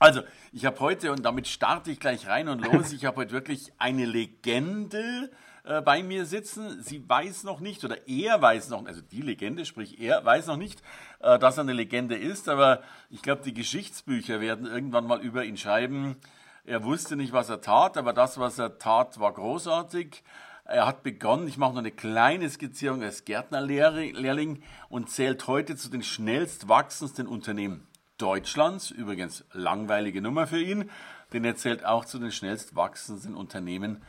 Also, ich habe heute, und damit starte ich gleich rein und los, ich habe heute wirklich eine Legende äh, bei mir sitzen. Sie weiß noch nicht, oder er weiß noch, also die Legende, sprich er weiß noch nicht, äh, dass er eine Legende ist, aber ich glaube, die Geschichtsbücher werden irgendwann mal über ihn schreiben. Er wusste nicht, was er tat, aber das, was er tat, war großartig. Er hat begonnen, ich mache noch eine kleine Skizzierung als Gärtnerlehrling und zählt heute zu den schnellst wachsendsten Unternehmen Deutschlands. Übrigens langweilige Nummer für ihn, denn er zählt auch zu den schnellst wachsenden Unternehmen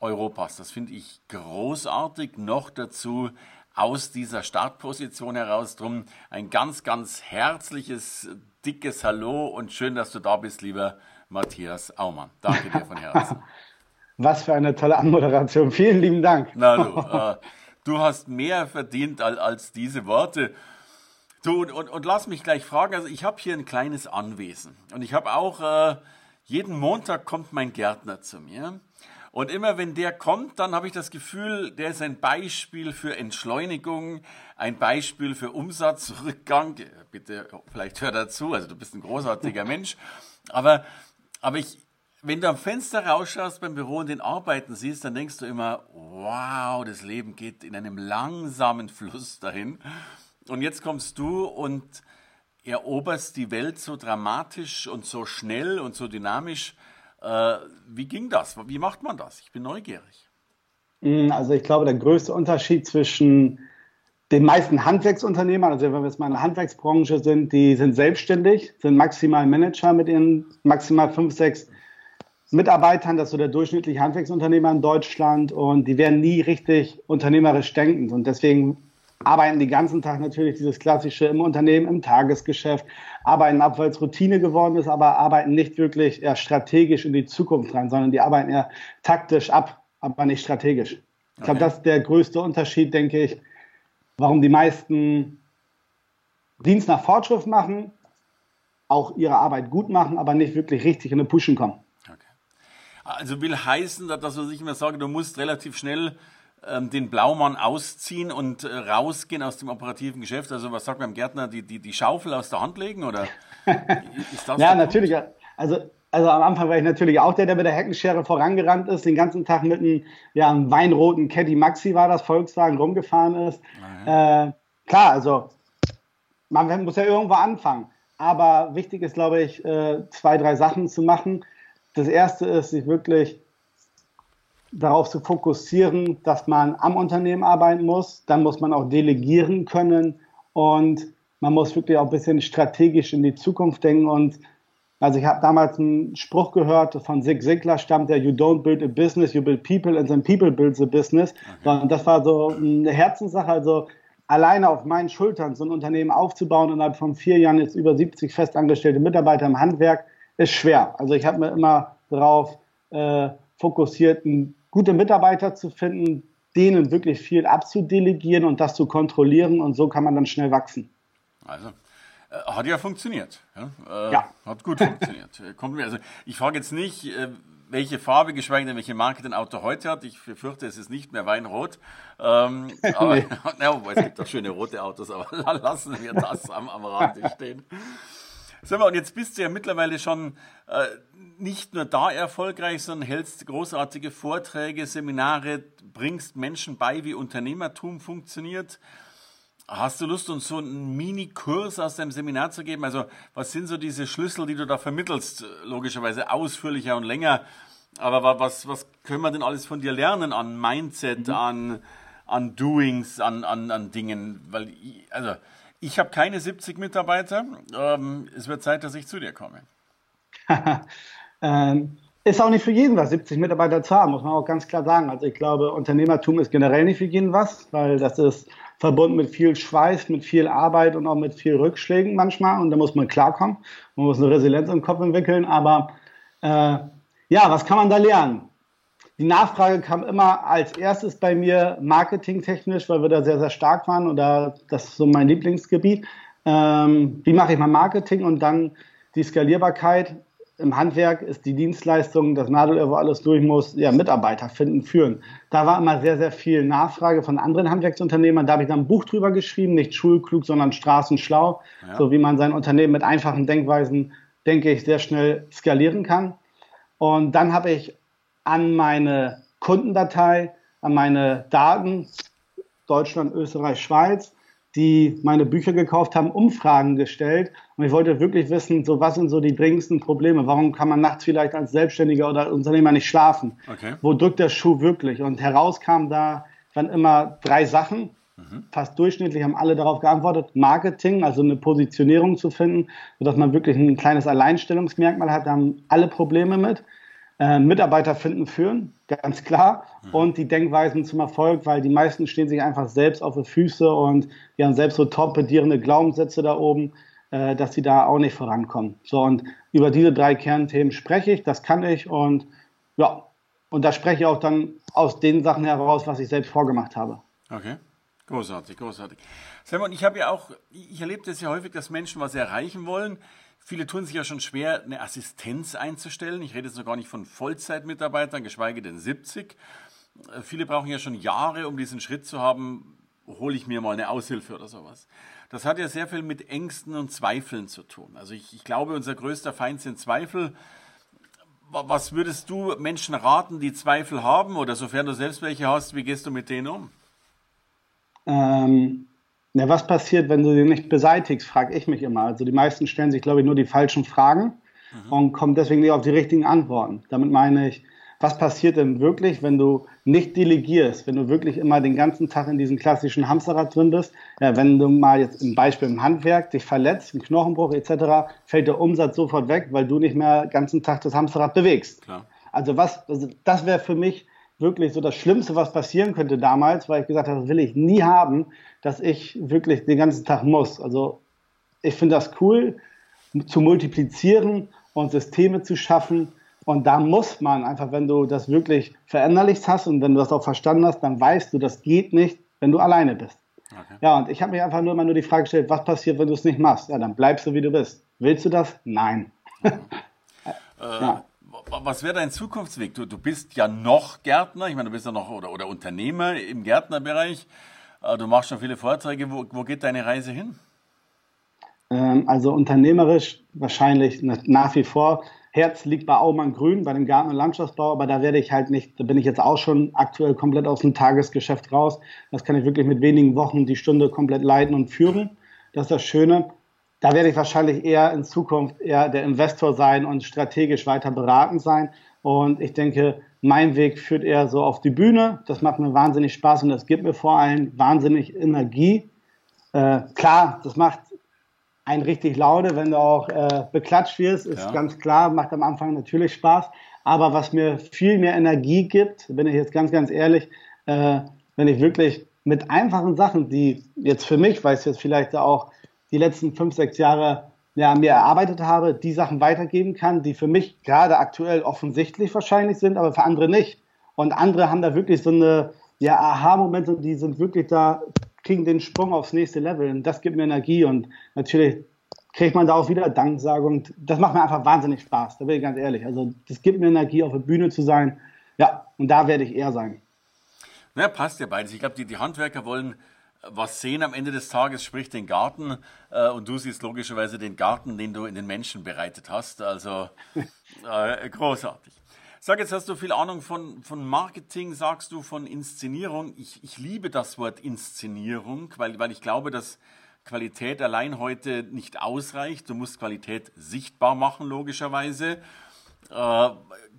Europas. Das finde ich großartig. Noch dazu aus dieser Startposition heraus. Drum ein ganz, ganz herzliches, dickes Hallo und schön, dass du da bist, lieber Matthias Aumann. Danke dir von Herzen. Was für eine tolle Anmoderation. Vielen lieben Dank. Na du, äh, du hast mehr verdient als, als diese Worte. Du, und, und, lass mich gleich fragen, also ich habe hier ein kleines Anwesen und ich habe auch, äh, jeden Montag kommt mein Gärtner zu mir und immer wenn der kommt, dann habe ich das Gefühl, der ist ein Beispiel für Entschleunigung, ein Beispiel für Umsatzrückgang. Bitte, vielleicht hör dazu, also du bist ein großartiger Mensch, aber, aber ich, wenn du am Fenster rausschaust beim Büro und den Arbeiten siehst, dann denkst du immer, wow, das Leben geht in einem langsamen Fluss dahin. Und jetzt kommst du und eroberst die Welt so dramatisch und so schnell und so dynamisch. Äh, wie ging das? Wie macht man das? Ich bin neugierig. Hm, also ich glaube, der größte Unterschied zwischen den meisten Handwerksunternehmern, also wenn wir jetzt mal in der Handwerksbranche sind, die sind selbstständig, sind maximal Manager mit ihren maximal fünf, sechs Mitarbeitern, das ist so der durchschnittliche Handwerksunternehmer in Deutschland und die werden nie richtig unternehmerisch denkend und deswegen arbeiten den ganzen Tag natürlich dieses klassische im Unternehmen, im Tagesgeschäft, arbeiten ab, weil es Routine geworden ist, aber arbeiten nicht wirklich eher strategisch in die Zukunft rein, sondern die arbeiten eher taktisch ab, aber nicht strategisch. Ich okay. glaube, das ist der größte Unterschied, denke ich, warum die meisten Dienst nach Fortschritt machen, auch ihre Arbeit gut machen, aber nicht wirklich richtig in den Pushen kommen. Okay. Also will heißen, dass was ich immer sage, du musst relativ schnell ähm, den Blaumann ausziehen und äh, rausgehen aus dem operativen Geschäft? Also was sagt man im Gärtner, die, die, die Schaufel aus der Hand legen oder ist das Ja, natürlich. Also, also am Anfang war ich natürlich auch der, der mit der Heckenschere vorangerannt ist, den ganzen Tag mit einem, ja, einem weinroten Caddy Maxi war das, Volkswagen rumgefahren ist. Äh, klar, also man muss ja irgendwo anfangen. Aber wichtig ist, glaube ich, äh, zwei, drei Sachen zu machen. Das erste ist, sich wirklich darauf zu fokussieren, dass man am Unternehmen arbeiten muss. Dann muss man auch delegieren können und man muss wirklich auch ein bisschen strategisch in die Zukunft denken. Und also ich habe damals einen Spruch gehört von Zig Ziglar, stammt der You don't build a business, you build people and then people build a business. Okay. Und das war so eine Herzenssache. Also alleine auf meinen Schultern so ein Unternehmen aufzubauen innerhalb von vier Jahren jetzt über 70 festangestellte Mitarbeiter im Handwerk ist schwer. Also ich habe mir immer darauf äh, fokussiert, ein gute Mitarbeiter zu finden, denen wirklich viel abzudelegieren und das zu kontrollieren und so kann man dann schnell wachsen. Also äh, hat ja funktioniert. Ja, äh, ja. Hat gut funktioniert. Kommt mir, also ich frage jetzt nicht, äh, welche Farbe, geschweige denn welche Marke dein Auto heute hat. Ich befürchte, es ist nicht mehr Weinrot. Ähm, aber nee. ja, es gibt auch schöne rote Autos, aber lassen wir das am, am Rand stehen. Sag mal, und jetzt bist du ja mittlerweile schon äh, nicht nur da erfolgreich, sondern hältst großartige Vorträge, Seminare, bringst Menschen bei, wie Unternehmertum funktioniert. Hast du Lust, uns so einen Mini-Kurs aus deinem Seminar zu geben? Also, was sind so diese Schlüssel, die du da vermittelst? Logischerweise ausführlicher und länger. Aber was, was können wir denn alles von dir lernen an Mindset, mhm. an, an Doings, an, an, an Dingen? Weil, also, ich habe keine 70 Mitarbeiter. Ähm, es wird Zeit, dass ich zu dir komme. ähm, ist auch nicht für jeden was, 70 Mitarbeiter zu haben, muss man auch ganz klar sagen. Also ich glaube, Unternehmertum ist generell nicht für jeden was, weil das ist verbunden mit viel Schweiß, mit viel Arbeit und auch mit viel Rückschlägen manchmal. Und da muss man klarkommen. Man muss eine Resilienz im Kopf entwickeln. Aber äh, ja, was kann man da lernen? Die Nachfrage kam immer als erstes bei mir marketingtechnisch, weil wir da sehr, sehr stark waren da, das ist so mein Lieblingsgebiet. Ähm, wie mache ich mein Marketing und dann die Skalierbarkeit im Handwerk ist die Dienstleistung, das Nadelöhr, wo alles durch muss, ja, Mitarbeiter finden, führen. Da war immer sehr, sehr viel Nachfrage von anderen Handwerksunternehmern. Da habe ich dann ein Buch drüber geschrieben, nicht schulklug, sondern straßenschlau, ja. so wie man sein Unternehmen mit einfachen Denkweisen, denke ich, sehr schnell skalieren kann. Und dann habe ich an meine Kundendatei, an meine Daten, Deutschland, Österreich, Schweiz, die meine Bücher gekauft haben, Umfragen gestellt. Und ich wollte wirklich wissen, so was sind so die dringendsten Probleme? Warum kann man nachts vielleicht als Selbstständiger oder Unternehmer nicht schlafen? Okay. Wo drückt der Schuh wirklich? Und herauskam da dann immer drei Sachen. Mhm. Fast durchschnittlich haben alle darauf geantwortet. Marketing, also eine Positionierung zu finden, sodass man wirklich ein kleines Alleinstellungsmerkmal hat. Da haben alle Probleme mit. Äh, Mitarbeiter finden, führen, ganz klar. Mhm. Und die Denkweisen zum Erfolg, weil die meisten stehen sich einfach selbst auf die Füße und die haben selbst so torpedierende Glaubenssätze da oben, äh, dass sie da auch nicht vorankommen. So, und über diese drei Kernthemen spreche ich, das kann ich und ja, und da spreche ich auch dann aus den Sachen heraus, was ich selbst vorgemacht habe. Okay. Großartig, großartig. Simon, ich habe ja auch, ich erlebe das ja häufig, dass Menschen was erreichen wollen, Viele tun sich ja schon schwer, eine Assistenz einzustellen. Ich rede jetzt noch gar nicht von Vollzeitmitarbeitern, geschweige denn 70. Äh, viele brauchen ja schon Jahre, um diesen Schritt zu haben, hole ich mir mal eine Aushilfe oder sowas. Das hat ja sehr viel mit Ängsten und Zweifeln zu tun. Also ich, ich glaube, unser größter Feind sind Zweifel. Was würdest du Menschen raten, die Zweifel haben oder sofern du selbst welche hast, wie gehst du mit denen um? Ähm, na, was passiert, wenn du sie nicht beseitigst, frage ich mich immer. Also die meisten stellen sich, glaube ich, nur die falschen Fragen mhm. und kommen deswegen nicht auf die richtigen Antworten. Damit meine ich, was passiert denn wirklich, wenn du nicht delegierst, wenn du wirklich immer den ganzen Tag in diesem klassischen Hamsterrad drin bist? Ja, wenn du mal jetzt im Beispiel im Handwerk dich verletzt, einen Knochenbruch etc., fällt der Umsatz sofort weg, weil du nicht mehr den ganzen Tag das Hamsterrad bewegst. Klar. Also was, also das wäre für mich wirklich so das Schlimmste, was passieren könnte damals, weil ich gesagt habe, das will ich nie haben, dass ich wirklich den ganzen Tag muss. Also ich finde das cool, zu multiplizieren und Systeme zu schaffen. Und da muss man einfach, wenn du das wirklich verinnerlicht hast und wenn du das auch verstanden hast, dann weißt du, das geht nicht, wenn du alleine bist. Okay. Ja, und ich habe mir einfach nur mal nur die Frage gestellt, was passiert, wenn du es nicht machst? Ja, dann bleibst du, wie du bist. Willst du das? Nein. äh, ja was wäre dein Zukunftsweg? Du, du bist ja noch Gärtner, ich meine, du bist ja noch oder, oder Unternehmer im Gärtnerbereich. Äh, du machst schon viele Vorträge. Wo, wo geht deine Reise hin? Ähm, also unternehmerisch wahrscheinlich nach wie vor. Herz liegt bei Aumann Grün, bei dem Garten- und Landschaftsbau, aber da werde ich halt nicht, da bin ich jetzt auch schon aktuell komplett aus dem Tagesgeschäft raus. Das kann ich wirklich mit wenigen Wochen die Stunde komplett leiten und führen. Das ist das Schöne da werde ich wahrscheinlich eher in Zukunft eher der Investor sein und strategisch weiter beratend sein. Und ich denke, mein Weg führt eher so auf die Bühne. Das macht mir wahnsinnig Spaß und das gibt mir vor allem wahnsinnig Energie. Äh, klar, das macht einen richtig Laune, wenn du auch äh, beklatscht wirst, ist ja. ganz klar, macht am Anfang natürlich Spaß. Aber was mir viel mehr Energie gibt, bin ich jetzt ganz, ganz ehrlich, äh, wenn ich wirklich mit einfachen Sachen, die jetzt für mich, weil es jetzt vielleicht auch die letzten fünf, sechs Jahre ja, mir erarbeitet habe, die Sachen weitergeben kann, die für mich gerade aktuell offensichtlich wahrscheinlich sind, aber für andere nicht. Und andere haben da wirklich so eine ja, Aha-Momente, die sind wirklich da, kriegen den Sprung aufs nächste Level. Und das gibt mir Energie und natürlich kriegt man da auch wieder Danksagung. Das macht mir einfach wahnsinnig Spaß, da bin ich ganz ehrlich. Also das gibt mir Energie, auf der Bühne zu sein. Ja, und da werde ich eher sein. Na, passt ja beides. Ich glaube, die, die Handwerker wollen was sehen am Ende des Tages, sprich den Garten. Äh, und du siehst logischerweise den Garten, den du in den Menschen bereitet hast. Also äh, großartig. Sag jetzt, hast du viel Ahnung von, von Marketing, sagst du von Inszenierung. Ich, ich liebe das Wort Inszenierung, weil, weil ich glaube, dass Qualität allein heute nicht ausreicht. Du musst Qualität sichtbar machen, logischerweise. Äh,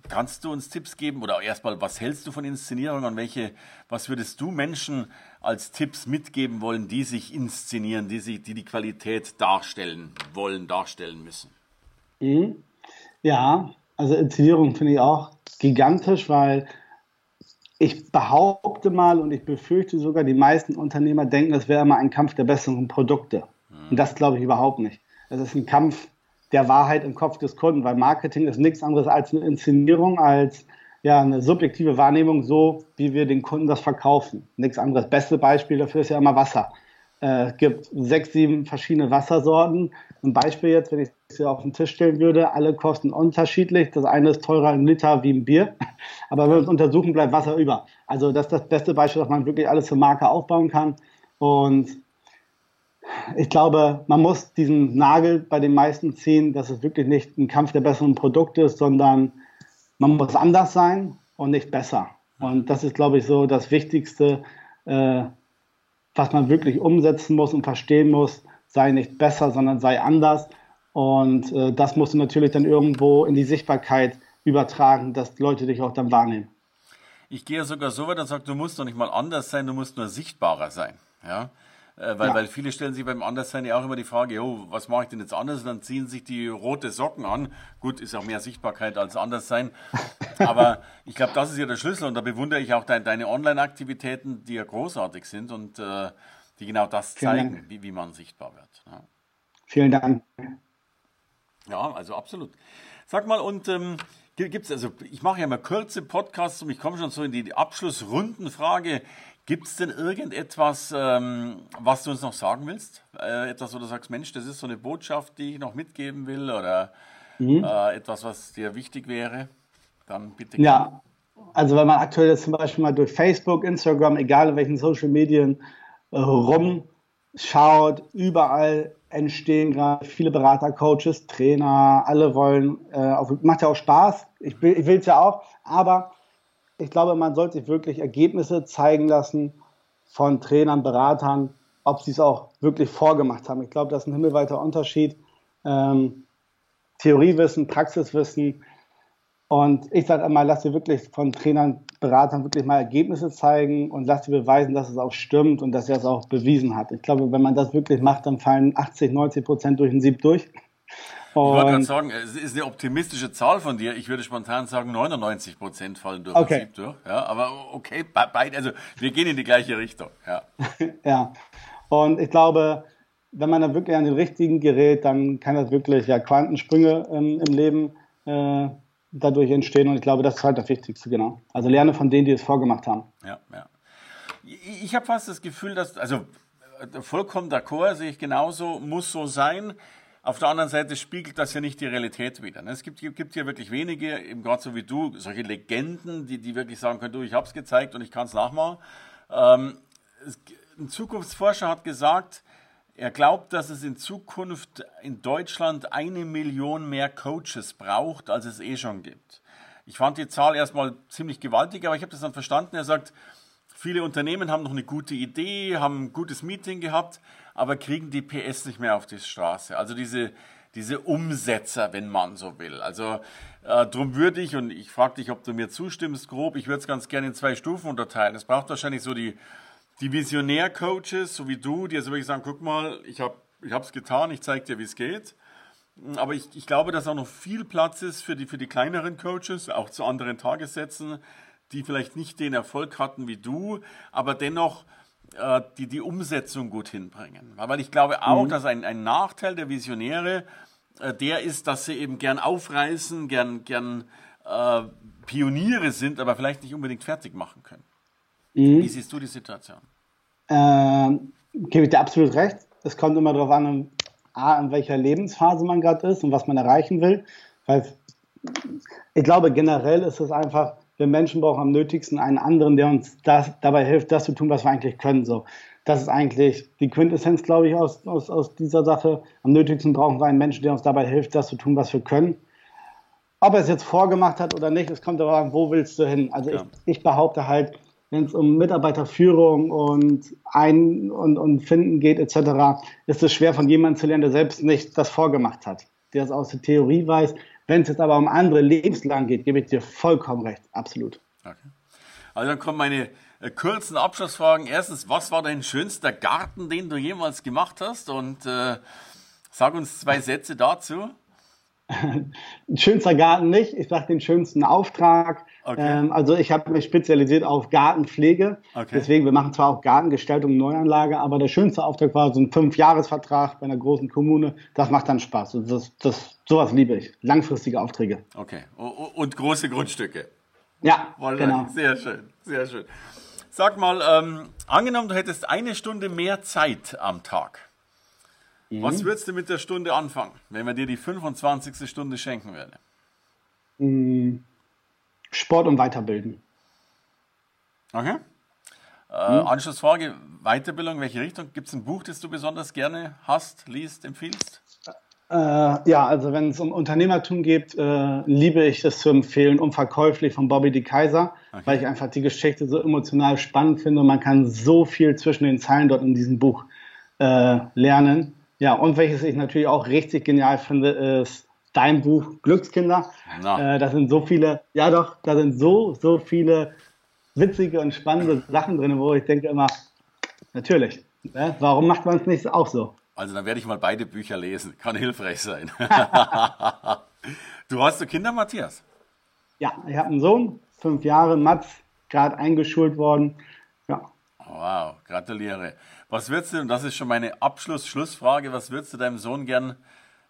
kannst du uns Tipps geben oder erstmal, was hältst du von Inszenierung und welche, was würdest du Menschen als Tipps mitgeben wollen, die sich inszenieren, die, sich, die die Qualität darstellen wollen, darstellen müssen? Mhm. Ja, also Inszenierung finde ich auch gigantisch, weil ich behaupte mal und ich befürchte sogar, die meisten Unternehmer denken, das wäre immer ein Kampf der besseren Produkte. Mhm. Und das glaube ich überhaupt nicht. Es ist ein Kampf der Wahrheit im Kopf des Kunden, weil Marketing ist nichts anderes als eine Inszenierung, als ja eine subjektive Wahrnehmung, so wie wir den Kunden das verkaufen. Nichts anderes. Beste Beispiel dafür ist ja immer Wasser. Äh, es gibt sechs, sieben verschiedene Wassersorten. Ein Beispiel jetzt, wenn ich es hier auf den Tisch stellen würde, alle kosten unterschiedlich. Das eine ist teurer im Liter wie ein Bier, aber wenn wir es untersuchen, bleibt Wasser über. Also das ist das beste Beispiel, dass man wirklich alles für Marke aufbauen kann. Und ich glaube, man muss diesen Nagel bei den meisten ziehen, dass es wirklich nicht ein Kampf der besseren Produkte ist, sondern man muss anders sein und nicht besser. Und das ist, glaube ich, so das Wichtigste, äh, was man wirklich umsetzen muss und verstehen muss. Sei nicht besser, sondern sei anders. Und äh, das musst du natürlich dann irgendwo in die Sichtbarkeit übertragen, dass Leute dich auch dann wahrnehmen. Ich gehe sogar so weit und sage, du musst doch nicht mal anders sein, du musst nur sichtbarer sein. Ja? Äh, weil, ja. weil viele stellen sich beim Anderssein ja auch immer die Frage, oh, was mache ich denn jetzt anders? Und dann ziehen sich die rote Socken an. Gut, ist auch mehr Sichtbarkeit als Anderssein. Aber ich glaube, das ist ja der Schlüssel. Und da bewundere ich auch dein, deine Online-Aktivitäten, die ja großartig sind und äh, die genau das zeigen, wie, wie man sichtbar wird. Ja. Vielen Dank. Ja, also absolut. Sag mal, und ähm, gibt es, also ich mache ja mal kurze Podcasts und ich komme schon so in die Abschlussrundenfrage. Gibt es denn irgendetwas, ähm, was du uns noch sagen willst? Äh, etwas, wo du sagst, Mensch, das ist so eine Botschaft, die ich noch mitgeben will oder mhm. äh, etwas, was dir wichtig wäre? Dann bitte. Ja, also wenn man aktuell jetzt zum Beispiel mal durch Facebook, Instagram, egal in welchen Social Medien äh, rumschaut, überall entstehen gerade viele Berater, Coaches, Trainer, alle wollen, äh, auf, macht ja auch Spaß, ich will es ja auch, aber ich glaube, man sollte sich wirklich Ergebnisse zeigen lassen von Trainern, Beratern, ob sie es auch wirklich vorgemacht haben. Ich glaube, das ist ein himmelweiter Unterschied. Ähm, Theoriewissen, Praxiswissen. Und ich sage immer, lass dir wirklich von Trainern, Beratern wirklich mal Ergebnisse zeigen und lass dir beweisen, dass es auch stimmt und dass er es auch bewiesen hat. Ich glaube, wenn man das wirklich macht, dann fallen 80, 90 Prozent durch den Sieb durch. Ich wollte gerade sagen, es ist eine optimistische Zahl von dir. Ich würde spontan sagen, 99 Prozent fallen durch okay. Prinzip durch. Ja, aber okay, beide, also wir gehen in die gleiche Richtung. Ja. ja. Und ich glaube, wenn man dann wirklich an den richtigen gerät, dann kann das wirklich ja Quantensprünge ähm, im Leben äh, dadurch entstehen. Und ich glaube, das ist halt das Wichtigste, genau. Also lerne von denen, die es vorgemacht haben. Ja, ja. Ich habe fast das Gefühl, dass, also äh, vollkommen d'accord, sehe ich genauso, muss so sein. Auf der anderen Seite spiegelt das ja nicht die Realität wieder. Ne? Es gibt, gibt hier wirklich wenige, eben gerade so wie du, solche Legenden, die, die wirklich sagen können, du, ich habe es gezeigt und ich kann es nachmachen. Ähm, ein Zukunftsforscher hat gesagt, er glaubt, dass es in Zukunft in Deutschland eine Million mehr Coaches braucht, als es eh schon gibt. Ich fand die Zahl erstmal ziemlich gewaltig, aber ich habe das dann verstanden. Er sagt, viele Unternehmen haben noch eine gute Idee, haben ein gutes Meeting gehabt, aber kriegen die PS nicht mehr auf die Straße. Also diese, diese Umsetzer, wenn man so will. Also äh, darum würde ich, und ich frage dich, ob du mir zustimmst, grob, ich würde es ganz gerne in zwei Stufen unterteilen. Es braucht wahrscheinlich so die, die Visionär-Coaches, so wie du, die also wirklich sagen, guck mal, ich habe es getan, ich zeige dir, wie es geht. Aber ich, ich glaube, dass auch noch viel Platz ist für die, für die kleineren Coaches, auch zu anderen Tagessätzen, die vielleicht nicht den Erfolg hatten wie du, aber dennoch äh, die die Umsetzung gut hinbringen. Weil ich glaube auch, mhm. dass ein, ein Nachteil der Visionäre äh, der ist, dass sie eben gern aufreißen, gern, gern äh, Pioniere sind, aber vielleicht nicht unbedingt fertig machen können. Mhm. Wie siehst du die Situation? Ähm, gebe ich dir absolut recht. Es kommt immer darauf an, A, in welcher Lebensphase man gerade ist und was man erreichen will. Weil ich glaube, generell ist es einfach, wir Menschen brauchen am nötigsten einen anderen, der uns das, dabei hilft, das zu tun, was wir eigentlich können. So, das ist eigentlich die Quintessenz, glaube ich, aus, aus, aus dieser Sache. Am nötigsten brauchen wir einen Menschen, der uns dabei hilft, das zu tun, was wir können. Ob er es jetzt vorgemacht hat oder nicht, es kommt darauf an, wo willst du hin? Also ja. ich, ich behaupte halt, wenn es um Mitarbeiterführung und ein und, und Finden geht etc., ist es schwer von jemandem zu lernen, der selbst nicht das vorgemacht hat, der es aus der Theorie weiß, wenn es jetzt aber um andere lebenslang geht, gebe ich dir vollkommen recht. Absolut. Okay. Also dann kommen meine äh, kurzen Abschlussfragen. Erstens, was war dein schönster Garten, den du jemals gemacht hast? Und äh, sag uns zwei Sätze dazu. schönster Garten nicht. Ich sage den schönsten Auftrag. Okay. Ähm, also ich habe mich spezialisiert auf Gartenpflege. Okay. Deswegen, wir machen zwar auch Gartengestaltung, Neuanlage, aber der schönste Auftrag war so ein Fünfjahresvertrag bei einer großen Kommune. Das macht dann Spaß. Und das, das, sowas liebe ich. Langfristige Aufträge. Okay. Und große Grundstücke. Ja, genau. Sehr schön, sehr schön. Sag mal, ähm, angenommen, du hättest eine Stunde mehr Zeit am Tag. Mhm. Was würdest du mit der Stunde anfangen, wenn man dir die 25. Stunde schenken würde? Mhm. Sport und Weiterbilden. Okay. Äh, mhm. Anschlussfrage, Weiterbildung, welche Richtung? Gibt es ein Buch, das du besonders gerne hast, liest, empfiehlst? Äh, ja, also wenn es um Unternehmertum geht, äh, liebe ich es zu empfehlen, Unverkäuflich von Bobby D. Kaiser, okay. weil ich einfach die Geschichte so emotional spannend finde und man kann so viel zwischen den Zeilen dort in diesem Buch äh, lernen. Ja, und welches ich natürlich auch richtig genial finde, ist dein Buch Glückskinder. Äh, da sind so viele, ja doch, da sind so, so viele witzige und spannende Sachen drin, wo ich denke immer, natürlich, ne? warum macht man es nicht auch so? Also dann werde ich mal beide Bücher lesen, kann hilfreich sein. du hast du Kinder, Matthias? Ja, ich habe einen Sohn, fünf Jahre, Mats, gerade eingeschult worden. Ja. Wow, gratuliere. Was würdest du, und das ist schon meine Abschluss-Schlussfrage, was würdest du deinem Sohn gern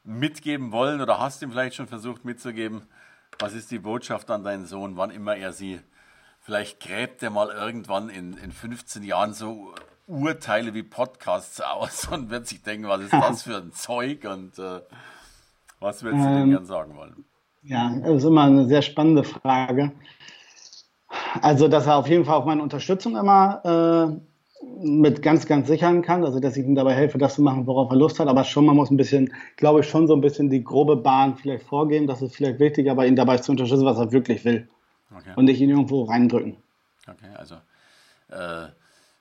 mitgeben wollen oder hast du ihm vielleicht schon versucht mitzugeben? Was ist die Botschaft an deinen Sohn, wann immer er sie Vielleicht gräbt er mal irgendwann in, in 15 Jahren so Urteile wie Podcasts aus und wird sich denken, was ist das für ein Zeug und äh, was würdest du ähm, dem gern sagen wollen? Ja, das ist immer eine sehr spannende Frage. Also, dass er auf jeden Fall auf meine Unterstützung immer äh, mit ganz, ganz sichern kann, also dass ich ihm dabei helfe, das zu machen, worauf er Lust hat, aber schon, man muss ein bisschen, glaube ich, schon so ein bisschen die grobe Bahn vielleicht vorgeben, das ist vielleicht wichtig, aber ihn dabei zu unterstützen, was er wirklich will okay. und nicht ihn irgendwo reindrücken. Okay, also äh,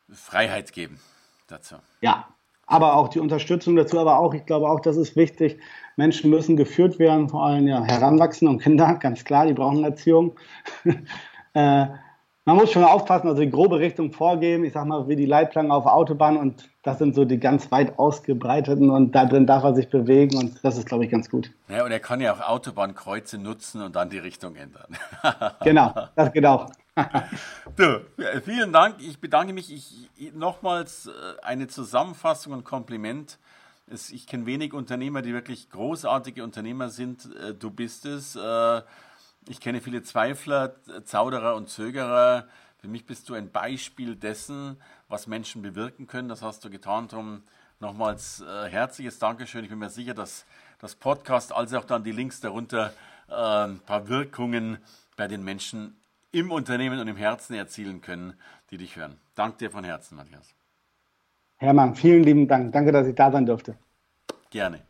Freiheit geben dazu. Ja, aber auch die Unterstützung dazu, aber auch, ich glaube auch, das ist wichtig. Menschen müssen geführt werden, vor allem ja Heranwachsende und Kinder, ganz klar, die brauchen Erziehung. äh, man muss schon aufpassen, also die grobe Richtung vorgeben, ich sag mal, wie die Leitplanken auf Autobahn und das sind so die ganz weit ausgebreiteten und da drin darf er sich bewegen und das ist, glaube ich, ganz gut. Ja, und er kann ja auch Autobahnkreuze nutzen und dann die Richtung ändern. genau, das geht auch. du, vielen Dank. Ich bedanke mich. Ich, nochmals äh, eine Zusammenfassung und Kompliment. Ich kenne wenig Unternehmer, die wirklich großartige Unternehmer sind. Äh, du bist es. Ich kenne viele Zweifler, Zauderer und Zögerer. Für mich bist du ein Beispiel dessen, was Menschen bewirken können. Das hast du getan. Darum nochmals äh, herzliches Dankeschön. Ich bin mir sicher, dass das Podcast, als auch dann die Links darunter, äh, ein paar Wirkungen bei den Menschen im Unternehmen und im Herzen erzielen können, die dich hören. Danke dir von Herzen, Matthias. Hermann, vielen lieben Dank. Danke, dass ich da sein durfte. Gerne.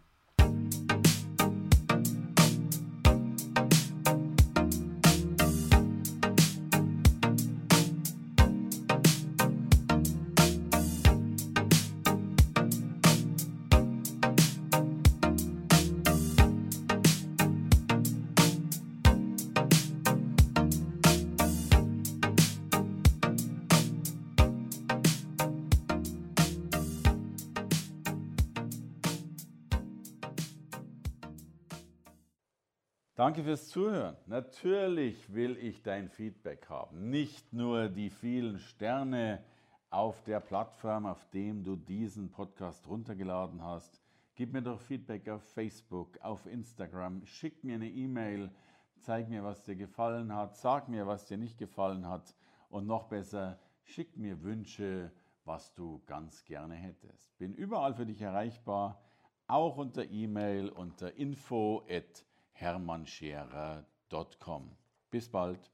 Danke fürs Zuhören. Natürlich will ich dein Feedback haben. Nicht nur die vielen Sterne auf der Plattform, auf dem du diesen Podcast runtergeladen hast. Gib mir doch Feedback auf Facebook, auf Instagram. Schick mir eine E-Mail. Zeig mir, was dir gefallen hat. Sag mir, was dir nicht gefallen hat. Und noch besser, schick mir Wünsche, was du ganz gerne hättest. Bin überall für dich erreichbar, auch unter E-Mail unter info@ hermannscherer.com. Bis bald.